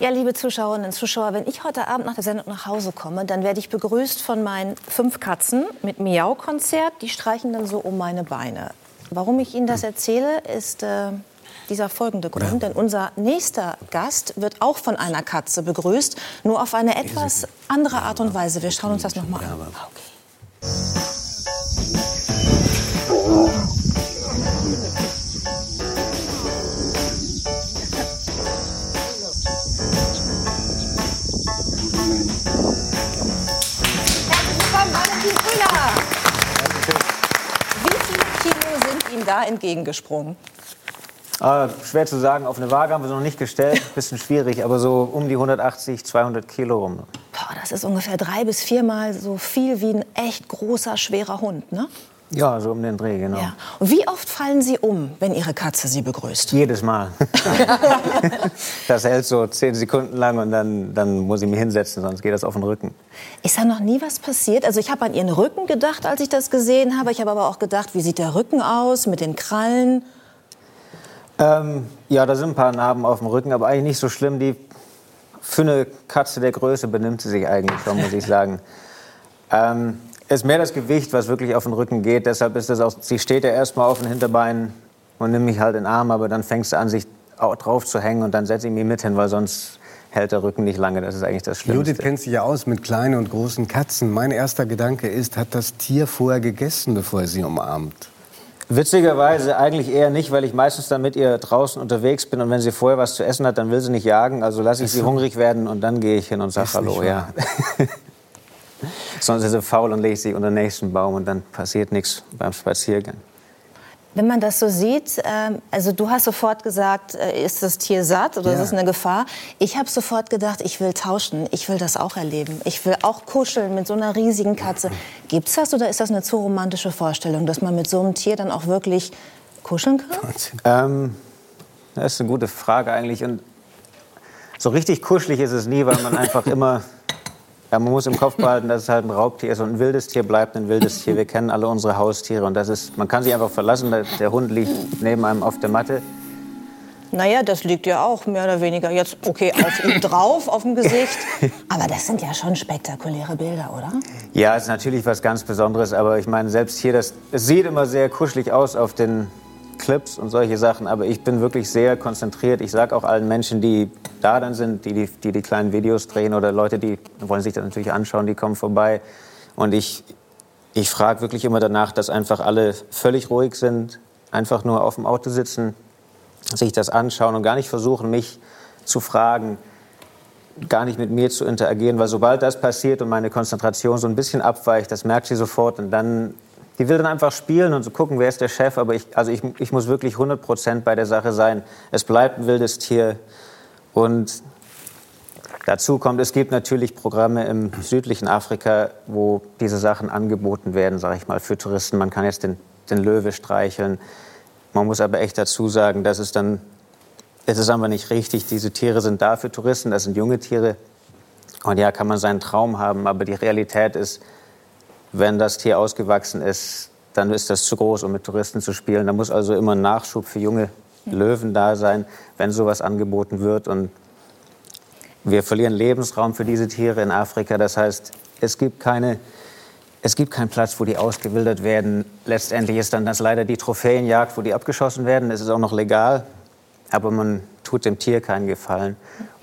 Ja, liebe Zuschauerinnen und Zuschauer, wenn ich heute Abend nach der Sendung nach Hause komme, dann werde ich begrüßt von meinen fünf Katzen mit Miau-Konzert. Die streichen dann so um meine Beine. Warum ich Ihnen das erzähle, ist äh, dieser folgende Grund. Denn unser nächster Gast wird auch von einer Katze begrüßt, nur auf eine etwas andere Art und Weise. Wir schauen uns das nochmal an. Okay. Ihnen da entgegengesprungen? Ah, schwer zu sagen. Auf eine Waage haben wir sie noch nicht gestellt. Bisschen schwierig, aber so um die 180, 200 Kilo rum. Boah, das ist ungefähr drei bis viermal so viel wie ein echt großer, schwerer Hund, ne? Ja, so um den Dreh, genau. Ja. Und wie oft fallen Sie um, wenn Ihre Katze Sie begrüßt? Jedes Mal. das hält so zehn Sekunden lang und dann, dann muss ich mich hinsetzen, sonst geht das auf den Rücken. Ist da noch nie was passiert? Also ich habe an Ihren Rücken gedacht, als ich das gesehen habe. Ich habe aber auch gedacht, wie sieht der Rücken aus mit den Krallen? Ähm, ja, da sind ein paar Narben auf dem Rücken, aber eigentlich nicht so schlimm. Die, für eine Katze der Größe benimmt sie sich eigentlich schon, muss ich sagen. Ähm, ist mehr das Gewicht, was wirklich auf den Rücken geht. Deshalb ist das auch, sie steht ja erstmal auf den Hinterbeinen und nimmt mich halt in den Arm, aber dann fängst du an, sich drauf zu hängen und dann setze ich mich mit hin, weil sonst hält der Rücken nicht lange. Das ist eigentlich das Schlimmste. Judith kennt sich ja aus mit kleinen und großen Katzen. Mein erster Gedanke ist, hat das Tier vorher gegessen, bevor er sie umarmt? Witzigerweise eigentlich eher nicht, weil ich meistens dann mit ihr draußen unterwegs bin und wenn sie vorher was zu essen hat, dann will sie nicht jagen. Also lasse ich sie hungrig werden und dann gehe ich hin und sage Hallo. Ja. Sonst ist er faul und legt sich unter den nächsten Baum und dann passiert nichts beim Spaziergang. Wenn man das so sieht, ähm, also du hast sofort gesagt, äh, ist das Tier satt oder ja. ist es eine Gefahr? Ich habe sofort gedacht, ich will tauschen, ich will das auch erleben. Ich will auch kuscheln mit so einer riesigen Katze. Gibt's das oder ist das eine zu romantische Vorstellung, dass man mit so einem Tier dann auch wirklich kuscheln kann? Ähm, das ist eine gute Frage eigentlich. Und so richtig kuschelig ist es nie, weil man einfach immer ja, man muss im Kopf behalten, dass es halt ein Raubtier ist und ein wildes Tier bleibt ein wildes Tier. Wir kennen alle unsere Haustiere und das ist, man kann sich einfach verlassen. Der Hund liegt neben einem auf der Matte. Naja, das liegt ja auch mehr oder weniger jetzt, okay, auf ihm drauf, auf dem Gesicht. Aber das sind ja schon spektakuläre Bilder, oder? Ja, es ist natürlich was ganz Besonderes. Aber ich meine, selbst hier, das, es sieht immer sehr kuschelig aus auf den Clips und solche Sachen, aber ich bin wirklich sehr konzentriert. Ich sage auch allen Menschen, die da dann sind, die die, die die, kleinen Videos drehen oder Leute, die wollen sich das natürlich anschauen, die kommen vorbei. Und ich, ich frage wirklich immer danach, dass einfach alle völlig ruhig sind, einfach nur auf dem Auto sitzen, sich das anschauen und gar nicht versuchen, mich zu fragen, gar nicht mit mir zu interagieren, weil sobald das passiert und meine Konzentration so ein bisschen abweicht, das merkt sie sofort und dann die will dann einfach spielen und so gucken, wer ist der Chef. Aber ich, also ich, ich muss wirklich 100 Prozent bei der Sache sein. Es bleibt ein wildes Tier. Und dazu kommt, es gibt natürlich Programme im südlichen Afrika, wo diese Sachen angeboten werden, sage ich mal, für Touristen. Man kann jetzt den, den Löwe streicheln. Man muss aber echt dazu sagen, dass es dann, es ist einfach nicht richtig. Diese Tiere sind da für Touristen, das sind junge Tiere. Und ja, kann man seinen Traum haben, aber die Realität ist, wenn das Tier ausgewachsen ist, dann ist das zu groß, um mit Touristen zu spielen. Da muss also immer ein Nachschub für junge Löwen da sein, wenn sowas angeboten wird. Und wir verlieren Lebensraum für diese Tiere in Afrika. Das heißt, es gibt keine es gibt keinen Platz, wo die ausgewildert werden. Letztendlich ist dann das leider die Trophäenjagd, wo die abgeschossen werden. Es ist auch noch legal, aber man tut dem Tier keinen Gefallen.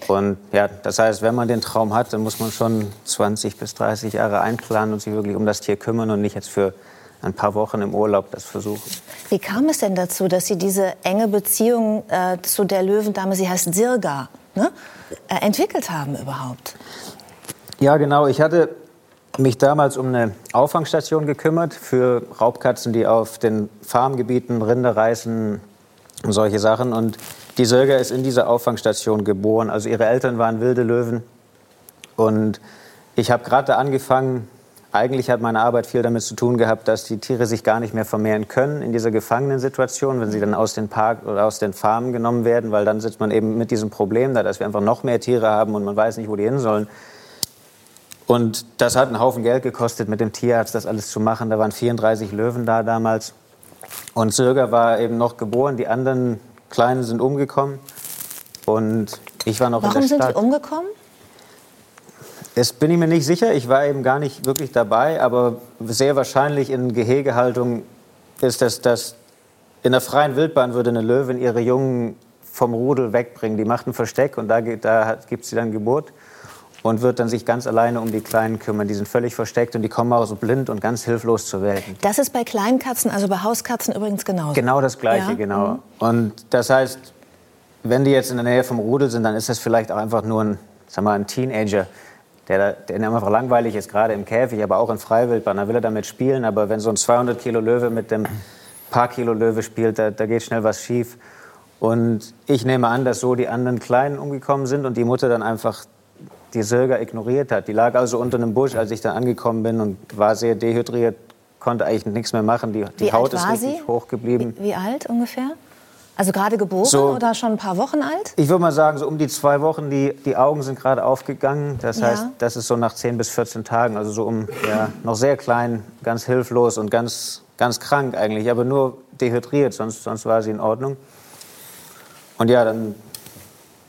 Und ja, das heißt, wenn man den Traum hat, dann muss man schon 20 bis 30 Jahre einplanen und sich wirklich um das Tier kümmern und nicht jetzt für ein paar Wochen im Urlaub das versuchen. Wie kam es denn dazu, dass Sie diese enge Beziehung äh, zu der Löwendame, sie heißt Sirga, ne, äh, entwickelt haben überhaupt? Ja, genau. Ich hatte mich damals um eine Auffangstation gekümmert für Raubkatzen, die auf den Farmgebieten Rinder reißen und solche Sachen. Und die Sölga ist in dieser Auffangstation geboren. Also ihre Eltern waren wilde Löwen. Und ich habe gerade angefangen, eigentlich hat meine Arbeit viel damit zu tun gehabt, dass die Tiere sich gar nicht mehr vermehren können in dieser Gefangenensituation, wenn sie dann aus den Park oder aus den Farmen genommen werden, weil dann sitzt man eben mit diesem Problem da, dass wir einfach noch mehr Tiere haben und man weiß nicht, wo die hin sollen. Und das hat einen Haufen Geld gekostet, mit dem Tierarzt das alles zu machen. Da waren 34 Löwen da damals. Und Sürger war eben noch geboren, die anderen Kleinen sind umgekommen. Und ich war noch Warum in der sind Stadt. die umgekommen? Das bin ich mir nicht sicher. Ich war eben gar nicht wirklich dabei, aber sehr wahrscheinlich in Gehegehaltung ist es, dass in der freien Wildbahn würde eine Löwin ihre Jungen vom Rudel wegbringen. Die macht ein Versteck und da, da gibt sie dann Geburt und wird dann sich ganz alleine um die Kleinen kümmern. Die sind völlig versteckt und die kommen auch so blind und ganz hilflos zur Welt. Das ist bei Kleinkatzen, also bei Hauskatzen übrigens genauso. Genau das Gleiche, Ja. genau. Und das heißt, wenn die jetzt in der Nähe vom Rudel sind, dann ist das vielleicht auch einfach nur ein, sag mal, ein Teenager, der, der einfach langweilig ist, gerade im Käfig, aber auch in Freiwildbahn. Da will er damit spielen, aber wenn so ein 200 Kilo Löwe mit dem paar Kilo Löwe spielt, da, da geht schnell was schief. Und ich nehme an, dass so die anderen Kleinen umgekommen sind und die Mutter dann einfach die Sirga ignoriert hat. Die lag also unter einem Busch, als ich dann angekommen bin und war sehr dehydriert, konnte eigentlich nichts mehr machen. Die, die Haut ist richtig sie? hochgeblieben. Wie, wie alt ungefähr? Also gerade geboren So- oder schon ein paar Wochen alt? Ich würde mal sagen, so um die zwei Wochen, die, die Augen sind gerade aufgegangen. Das Ja. heißt, das ist so nach 10 bis 14 Tagen, also so um, ja, noch sehr klein, ganz hilflos und ganz, ganz krank eigentlich, aber nur dehydriert, sonst, sonst war sie in Ordnung. Und ja, dann.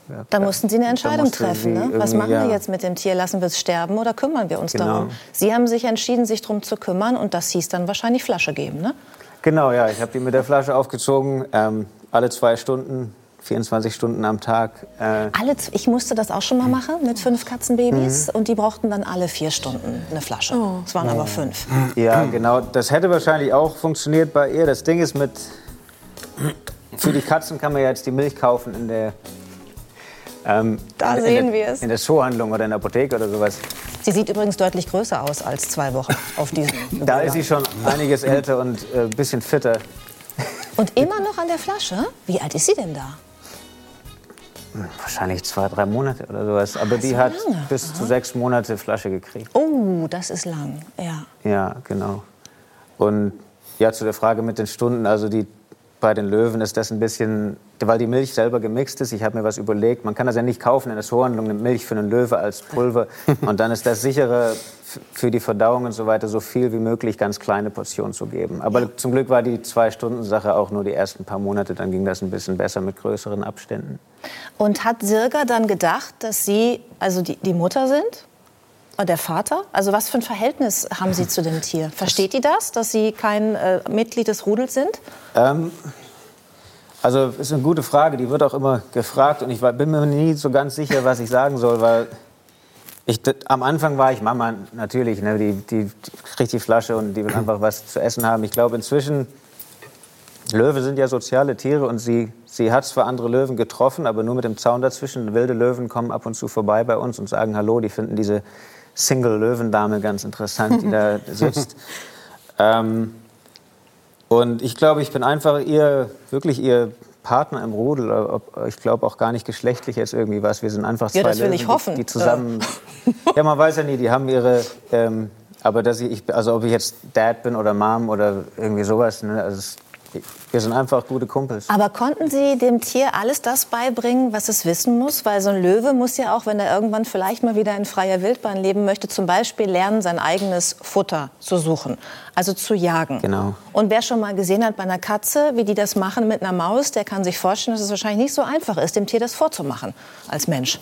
Ja, Da mussten Sie eine Entscheidung treffen. Ne? Was machen ja. wir jetzt mit dem Tier? Lassen wir es sterben oder kümmern wir uns Genau. darum? Sie haben sich entschieden, sich darum zu kümmern und das hieß dann wahrscheinlich Flasche geben. Ne? Genau, ja, ich habe die mit der Flasche aufgezogen, ähm, alle zwei Stunden, 24 Stunden am Tag. Äh, Alle, ich musste das auch schon mal machen mit fünf Katzenbabys und die brauchten dann alle vier Stunden eine Flasche. Es waren aber fünf. Ja, genau. Das hätte wahrscheinlich auch funktioniert bei ihr. Das Ding ist mit. Für die Katzen kann man ja jetzt die Milch kaufen in der. Ähm, Da in, sehen in der, wir es. In der Zoohandlung oder in der Apotheke oder sowas. Sie sieht übrigens deutlich größer aus als zwei Wochen auf diesem Da ist sie schon einiges älter und äh, ein bisschen fitter. Und immer noch an der Flasche? Wie alt ist sie denn da? Wahrscheinlich zwei, drei Monate oder sowas. Aber die so hat lange? bis zu sechs Monate Flasche gekriegt. Oh, das ist lang. Ja. Ja, genau. Und ja, zu der Frage mit den Stunden, also die, bei den Löwen ist das ein bisschen, weil die Milch selber gemixt ist. Ich habe mir was überlegt, man kann das ja nicht kaufen in der Zoohandlung, eine Milch für einen Löwe als Pulver. Und dann ist das sichere f- für die Verdauung und so weiter, so viel wie möglich ganz kleine Portionen zu geben. Aber zum Glück war die Zwei-Stunden-Sache auch nur die ersten paar Monate, dann ging das ein bisschen besser mit größeren Abständen. Und hat Sirga dann gedacht, dass Sie also die, die Mutter sind? Der Vater? Also was für ein Verhältnis haben Sie zu dem Tier? Versteht die das, dass Sie kein äh, Mitglied des Rudels sind? Ähm, also ist eine gute Frage, die wird auch immer gefragt und ich war, bin mir nie so ganz sicher, was ich sagen soll, weil ich, am Anfang war ich Mama natürlich, ne, die, die, die kriegt die Flasche und die will einfach was zu essen haben. Ich glaube inzwischen, Löwe sind ja soziale Tiere und sie, sie hat zwar andere Löwen getroffen, aber nur mit dem Zaun dazwischen. Wilde Löwen kommen ab und zu vorbei bei uns und sagen Hallo, die finden diese Single-Löwendame ganz interessant, die da sitzt. Ähm, und ich glaube, ich bin einfach ihr, wirklich ihr Partner im Rudel. Ob- Ich glaube auch gar nicht geschlechtlich jetzt irgendwie was. Wir sind einfach zwei Ja, das will Löwen, ich hoffen. Die, die zusammen. ja, man weiß ja nie. Die haben ihre. Ähm, aber dass ich, ich, also ob ich jetzt Dad bin oder Mom oder irgendwie sowas. Ne, also es, wir sind einfach gute Kumpels. Aber konnten Sie dem Tier alles das beibringen, was es wissen muss? Weil so ein Löwe muss ja auch, wenn er irgendwann vielleicht mal wieder in freier Wildbahn leben möchte, zum Beispiel lernen, sein eigenes Futter zu suchen, also zu jagen. Genau. Und wer schon mal gesehen hat bei einer Katze, wie die das machen mit einer Maus, der kann sich vorstellen, dass es wahrscheinlich nicht so einfach ist, dem Tier das vorzumachen als Mensch.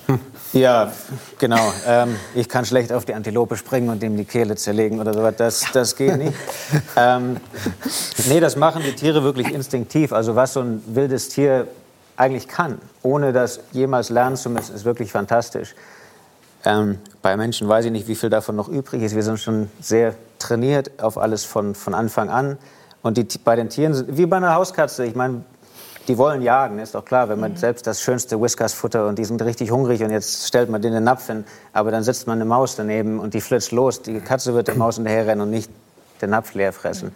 Ja, genau. Ähm, ich kann schlecht auf die Antilope springen und ihm die Kehle zerlegen oder sowas. Das, das geht nicht. ähm, nee, das machen die Tiere wirklich instinktiv. Also was so ein wildes Tier eigentlich kann, ohne das jemals lernen zu müssen, ist wirklich fantastisch. Ähm, bei Menschen weiß ich nicht, wie viel davon noch übrig ist. Wir sind schon sehr trainiert auf alles von, von Anfang an. Und die, bei den Tieren sind, wie bei einer Hauskatze, ich meine, die wollen jagen, ist doch klar, wenn man selbst das schönste Whiskas-Futter und die sind richtig hungrig und jetzt stellt man denen den Napf hin, aber dann setzt man eine Maus daneben und die flitzt los. Die Katze wird der Maus hinterherrennen und nicht den Napf leer fressen.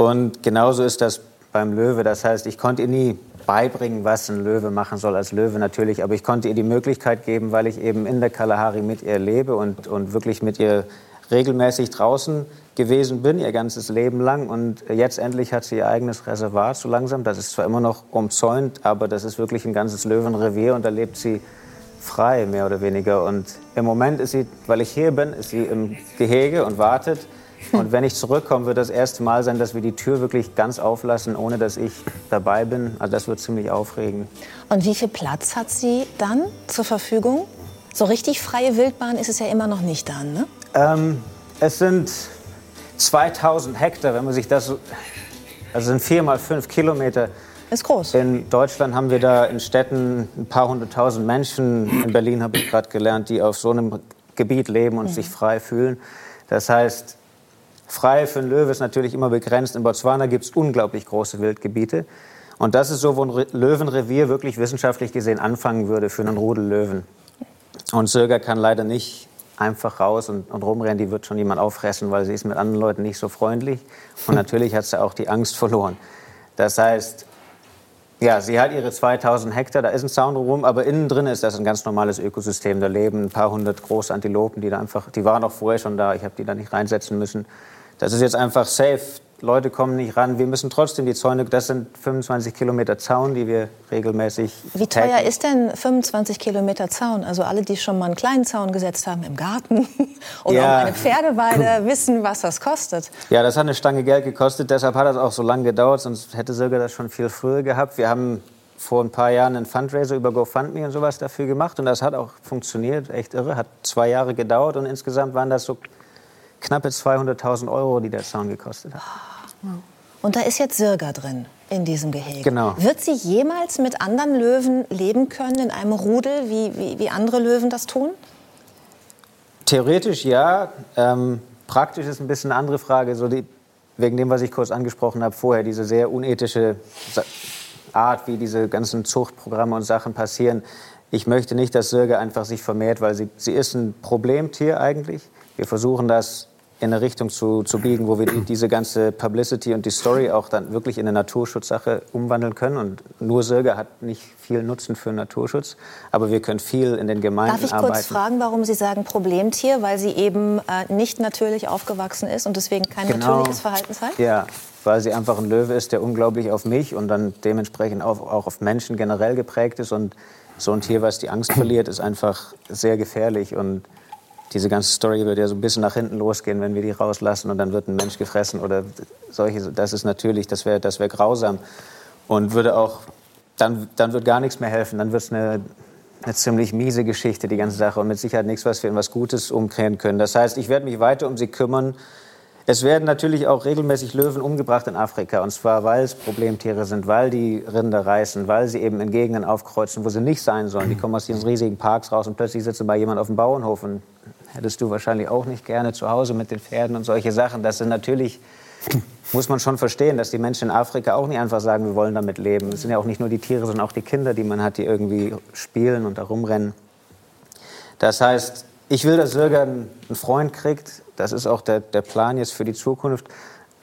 Und genauso ist das beim Löwe. Das heißt, ich konnte ihr nie beibringen, was ein Löwe machen soll als Löwe natürlich, aber ich konnte ihr die Möglichkeit geben, weil ich eben in der Kalahari mit ihr lebe und, und wirklich mit ihr regelmäßig draußen gewesen bin, ihr ganzes Leben lang. Und jetzt endlich hat sie ihr eigenes Reservat so langsam. Das ist zwar immer noch umzäunt, aber das ist wirklich ein ganzes Löwenrevier und da lebt sie frei, mehr oder weniger. Und im Moment ist sie, weil ich hier bin, ist sie im Gehege und wartet. Und wenn ich zurückkomme, wird das erste Mal sein, dass wir die Tür wirklich ganz auflassen, ohne dass ich dabei bin. Also das wird ziemlich aufregend. Und wie viel Platz hat sie dann zur Verfügung? So richtig freie Wildbahn ist es ja immer noch nicht dann, ne? Ähm, es sind 2000 Hektar, wenn man sich das... Also sind vier mal fünf Kilometer. Ist groß. In Deutschland haben wir da in Städten ein paar hunderttausend Menschen. In Berlin habe ich gerade gelernt, die auf so einem Gebiet leben und mhm. sich frei fühlen. Das heißt, frei für einen Löwe ist natürlich immer begrenzt. In Botswana gibt es unglaublich große Wildgebiete. Und das ist so, wo ein Löwenrevier wirklich wissenschaftlich gesehen anfangen würde für einen Rudel Löwen. Und Sirga kann leider nicht einfach raus und, und rumrennen. Die wird schon jemand auffressen, weil sie ist mit anderen Leuten nicht so freundlich. Und natürlich hat sie auch die Angst verloren. Das heißt, ja, sie hat ihre 2000 Hektar, da ist ein Zaun rum, aber innen drin ist das ein ganz normales Ökosystem. Da leben ein paar hundert große Antilopen, die da einfach, die waren auch vorher schon da, ich habe die da nicht reinsetzen müssen. Das ist jetzt einfach safe. Leute kommen nicht ran. Wir müssen trotzdem die Zäune, das sind 25 Kilometer Zaun, die wir regelmäßig. Wie teuer taggen. ist denn 25 Kilometer Zaun? Also alle, die schon mal einen kleinen Zaun gesetzt haben im Garten oder ja. um eine Pferdeweide, wissen, was das kostet. Ja, das hat eine Stange Geld gekostet. Deshalb hat das auch so lange gedauert. Sonst hätte Silke das schon viel früher gehabt. Wir haben vor ein paar Jahren einen Fundraiser über GoFundMe und sowas dafür gemacht und das hat auch funktioniert. Echt irre. Hat zwei Jahre gedauert und insgesamt waren das so knappe 200.000 Euro, die der Zaun gekostet hat. Und da ist jetzt Sirga drin in diesem Gehege. Genau. Wird sie jemals mit anderen Löwen leben können in einem Rudel, wie, wie, wie andere Löwen das tun? Theoretisch ja. Ähm, praktisch ist ein bisschen eine andere Frage. So die, wegen dem, was ich kurz angesprochen habe vorher, diese sehr unethische Art, wie diese ganzen Zuchtprogramme und Sachen passieren. Ich möchte nicht, dass Sirga einfach sich vermehrt, weil sie, sie ist ein Problemtier eigentlich. Wir versuchen das in eine Richtung zu, zu biegen, wo wir die, diese ganze Publicity und die Story auch dann wirklich in eine Naturschutzsache umwandeln können. Und nur Sirga hat nicht viel Nutzen für Naturschutz, aber wir können viel in den Gemeinden arbeiten. Darf ich kurz fragen, warum Sie sagen Problemtier? Weil sie eben äh, nicht natürlich aufgewachsen ist und deswegen kein genau. natürliches Verhalten zeigt? Ja, weil sie einfach ein Löwe ist, der unglaublich auf mich und dann dementsprechend auch, auch auf Menschen generell geprägt ist. Und so ein Tier, was die Angst verliert, ist einfach sehr gefährlich und diese ganze Story wird ja so ein bisschen nach hinten losgehen, wenn wir die rauslassen und dann wird ein Mensch gefressen oder solche. Das ist natürlich, das wäre das wär grausam und würde auch, dann, dann wird gar nichts mehr helfen. Dann wird es eine, eine ziemlich miese Geschichte, die ganze Sache und mit Sicherheit nichts, was wir in was Gutes umkehren können. Das heißt, ich werde mich weiter um sie kümmern. Es werden natürlich auch regelmäßig Löwen umgebracht in Afrika. Und zwar, weil es Problemtiere sind, weil die Rinder reißen, weil sie eben in Gegenden aufkreuzen, wo sie nicht sein sollen. Die kommen aus diesen riesigen Parks raus und plötzlich sitzen bei jemand auf dem Bauernhof und hättest du wahrscheinlich auch nicht gerne zu Hause mit den Pferden und solche Sachen. Das sind natürlich, muss man schon verstehen, dass die Menschen in Afrika auch nicht einfach sagen, wir wollen damit leben. Es sind ja auch nicht nur die Tiere, sondern auch die Kinder, die man hat, die irgendwie spielen und da rumrennen. Das heißt, ich will, dass Sirga einen Freund kriegt. Das ist auch der, der Plan jetzt für die Zukunft.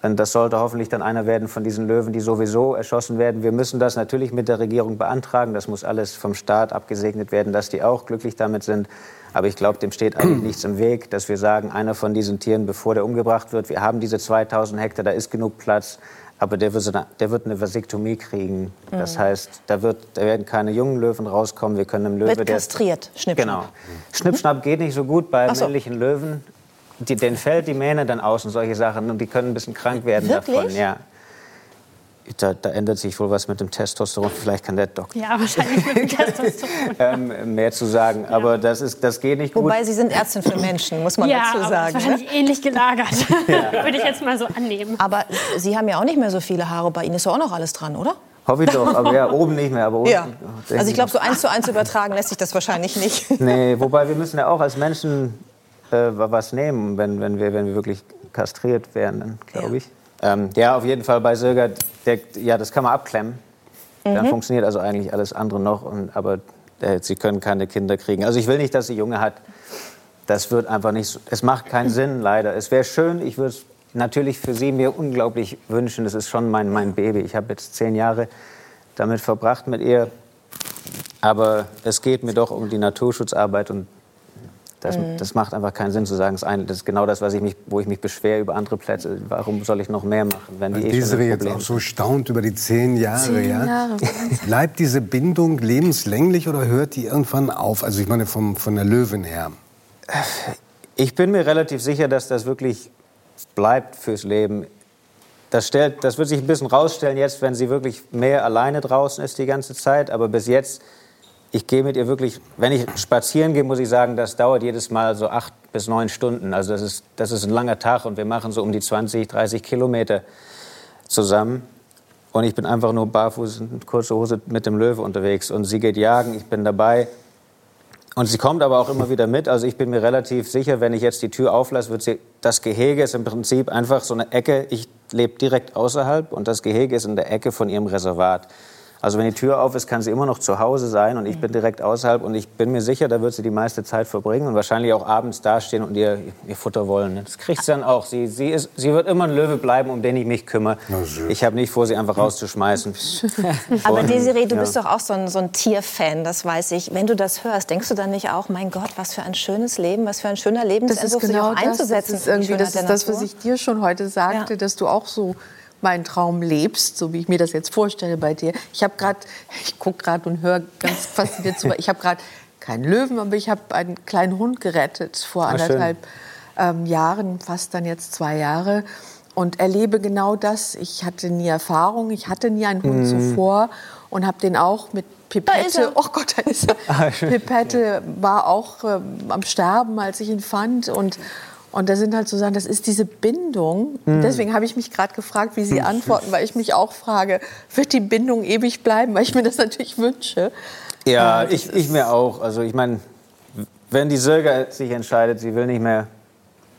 Und das sollte hoffentlich dann einer werden von diesen Löwen, die sowieso erschossen werden. Wir müssen das natürlich mit der Regierung beantragen. Das muss alles vom Staat abgesegnet werden, dass die auch glücklich damit sind. Aber ich glaube, dem steht eigentlich nichts im Weg, dass wir sagen, einer von diesen Tieren, bevor der umgebracht wird, wir haben diese 2000 Hektar, da ist genug Platz, aber der wird, eine, der wird eine Vasektomie kriegen. Das mhm. heißt, da, wird, da werden keine jungen Löwen rauskommen. Wir können einem Löwe... Wird kastriert, Schnippschnapp. Genau. Schnippschnapp geht nicht so gut bei so. männlichen Löwen. Die, denen fällt die Mähne dann aus und solche Sachen und die können ein bisschen krank werden Wirklich? davon. Ja da, da, ändert sich wohl was mit dem Testosteron. Vielleicht kann der Doktor. Ja, wahrscheinlich mit dem Testosteron. ähm, mehr zu sagen. Ja. Aber das, ist, das geht nicht gut. Wobei Sie sind Ärztin für Menschen, muss man ja, dazu sagen. Ja, wahrscheinlich ne? ähnlich gelagert. Ja. Würde ich jetzt mal so annehmen. Aber Sie haben ja auch nicht mehr so viele Haare. Bei Ihnen ist ja auch noch alles dran, oder? Hoffe ich doch, aber ja, oben nicht mehr. Aber unten, ja. Also ich glaube, so eins zu eins übertragen lässt sich das wahrscheinlich nicht. Nee, wobei wir müssen ja auch als Menschen äh, was nehmen, wenn, wenn, wir, wenn wir wirklich kastriert werden, glaube ja. ich. Ähm, ja, auf jeden Fall bei Söger, der, ja, das kann man abklemmen. Mhm. Dann funktioniert also eigentlich alles andere noch. Und, aber äh, sie können keine Kinder kriegen. Also ich will nicht, dass sie Junge hat. Das wird einfach nicht so, es macht keinen Sinn, leider. Es wäre schön, ich würde es natürlich für sie mir unglaublich wünschen. Das ist schon mein, mein Baby. Ich habe jetzt zehn Jahre damit verbracht mit ihr. Aber es geht mir doch um die Naturschutzarbeit und das, mhm. das, macht einfach keinen Sinn zu sagen, das ist genau das, was ich mich, wo ich mich beschwere über andere Plätze. Warum soll ich noch mehr machen, wenn die Weil eh jetzt auch so staunt über die zehn Jahre. Zehn ja? Jahre. Bleibt diese Bindung lebenslänglich oder hört die irgendwann auf? Also ich meine vom, von der Löwen her. Ich bin mir relativ sicher, dass das wirklich bleibt fürs Leben. Das, stellt, das wird sich ein bisschen rausstellen jetzt, wenn sie wirklich mehr alleine draußen ist die ganze Zeit. Aber bis jetzt, ich gehe mit ihr wirklich, wenn ich spazieren gehe, muss ich sagen, das dauert jedes Mal so acht bis neun Stunden. Also das ist, das ist ein langer Tag und wir machen so um die 20, 30 Kilometer zusammen. Und ich bin einfach nur barfuß in kurzer Hose mit dem Löwe unterwegs. Und sie geht jagen, ich bin dabei. Und sie kommt aber auch immer wieder mit. Also ich bin mir relativ sicher, wenn ich jetzt die Tür auflasse, wird sie, das Gehege ist im Prinzip einfach so eine Ecke. Ich lebe direkt außerhalb und das Gehege ist in der Ecke von ihrem Reservat. Also wenn die Tür auf ist, kann sie immer noch zu Hause sein und ich bin direkt außerhalb und ich bin mir sicher, da wird sie die meiste Zeit verbringen und wahrscheinlich auch abends dastehen und ihr, ihr Futter wollen. Das kriegt sie dann auch. Sie, sie, ist, sie wird immer ein Löwe bleiben, um den ich mich kümmere. Ich habe nicht vor, sie einfach rauszuschmeißen. Aber Desiree, du bist doch auch so ein, so ein Tierfan, das weiß ich. Wenn du das hörst, denkst du dann nicht auch, mein Gott, was für ein schönes Leben, was für ein schöner Lebensentwurf, das ist genau sich auch einzusetzen. Das ist, irgendwie, das, ist das, was ich dir schon heute sagte, ja. dass du auch so meinen Traum lebst, so wie ich mir das jetzt vorstelle bei dir. Ich habe gerade, ich gucke gerade und höre ganz fasziniert zu. Ich habe gerade keinen Löwen, aber ich habe einen kleinen Hund gerettet vor anderthalb ähm, Jahren, fast dann jetzt zwei Jahre. Und erlebe genau das. Ich hatte nie Erfahrung, ich hatte nie einen Hund mm. zuvor und habe den auch mit Pipette, oh Gott, da ist er. Ah, Pipette war auch äh, am Sterben, als ich ihn fand. Und und da sind halt so Sachen, das ist diese Bindung. Mhm. Deswegen habe ich mich gerade gefragt, wie Sie antworten, weil ich mich auch frage, wird die Bindung ewig bleiben, weil ich mir das natürlich wünsche. Ja, äh, ich, ich mir auch. Also ich meine, wenn die Sirga sich entscheidet, sie will nicht mehr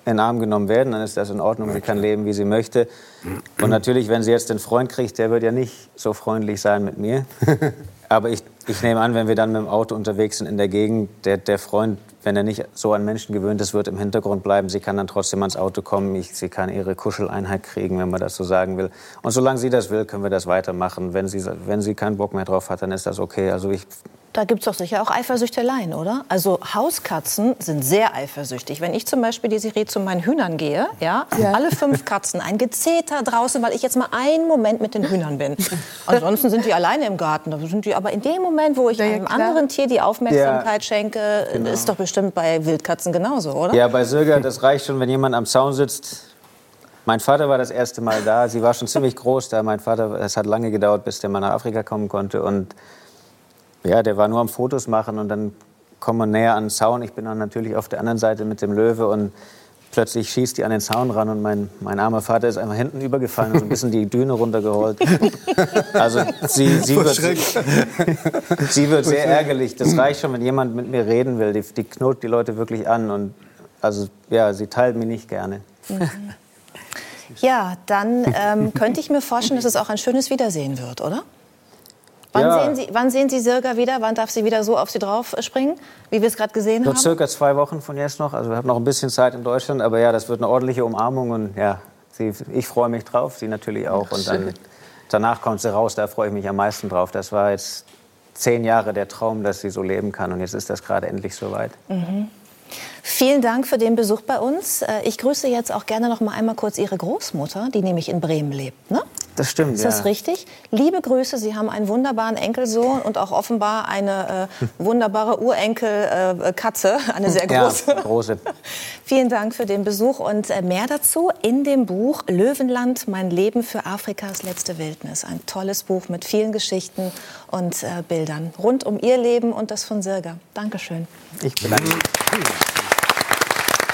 in den Arm genommen werden, dann ist das in Ordnung. Sie kann leben, wie sie möchte. Und natürlich, wenn sie jetzt den Freund kriegt, der wird ja nicht so freundlich sein mit mir. Aber ich, ich nehme an, wenn wir dann mit dem Auto unterwegs sind in der Gegend, der, der Freund wenn er nicht so an Menschen gewöhnt ist, wird im Hintergrund bleiben. Sie kann dann trotzdem ans Auto kommen. Ich, sie kann ihre Kuscheleinheit kriegen, wenn man das so sagen will. Und solange sie das will, können wir das weitermachen. Wenn sie, wenn sie keinen Bock mehr drauf hat, dann ist das okay. Also ich da gibt es doch sicher auch Eifersüchteleien, oder? Also Hauskatzen sind sehr eifersüchtig. Wenn ich zum Beispiel die Serie zu meinen Hühnern gehe, ja, ja. alle fünf Katzen, ein Gezeter draußen, weil ich jetzt mal einen Moment mit den Hühnern bin. Ansonsten sind die alleine im Garten. Da sind die, aber in dem Moment, wo ich ja, einem klar. anderen Tier die Aufmerksamkeit ja. schenke, genau. ist doch bestimmt bei Wildkatzen genauso, oder? Ja, bei Sirga, das reicht schon, wenn jemand am Zaun sitzt. Mein Vater war das erste Mal da. Sie war schon ziemlich groß da. Mein Vater, es hat lange gedauert, bis der mal nach Afrika kommen konnte. Und ja, der war nur am Fotos machen und dann kommen wir näher an den Zaun. Ich bin dann natürlich auf der anderen Seite mit dem Löwe und plötzlich schießt die an den Zaun ran und mein, mein armer Vater ist einfach hinten übergefallen und so ein bisschen die Düne runtergeholt. Also sie, sie, wird, sie wird sehr ärgerlich. Das reicht schon, wenn jemand mit mir reden will. Die, die knurrt die Leute wirklich an und also ja, sie teilt mich nicht gerne. Ja, dann ähm, könnte ich mir vorstellen, dass es auch ein schönes Wiedersehen wird, oder? Wann, ja. sehen Sie, wann sehen Sie Sirga wieder? Wann darf sie wieder so auf Sie drauf springen, wie wir es gerade gesehen so haben? circa zwei Wochen von jetzt noch. Also wir haben noch ein bisschen Zeit in Deutschland, aber ja, das wird eine ordentliche Umarmung und ja, sie, ich freue mich drauf, sie natürlich auch. Und dann, danach kommt sie raus, da freue ich mich am meisten drauf. Das war jetzt zehn Jahre der Traum, dass sie so leben kann und jetzt ist das gerade endlich soweit. Mhm. Vielen Dank für den Besuch bei uns. Äh, ich grüße jetzt auch gerne noch mal einmal kurz Ihre Großmutter, die nämlich in Bremen lebt. Ne? Das stimmt. Ist das ja. richtig? Liebe Grüße, Sie haben einen wunderbaren Enkelsohn und auch offenbar eine äh, wunderbare Urenkelkatze, äh, eine sehr große. Ja, große. Vielen Dank für den Besuch und äh, mehr dazu in dem Buch Löwenland, mein Leben für Afrikas letzte Wildnis. Ein tolles Buch mit vielen Geschichten und äh, Bildern rund um Ihr Leben und das von Sirga. Dankeschön. Ich bedanke mich.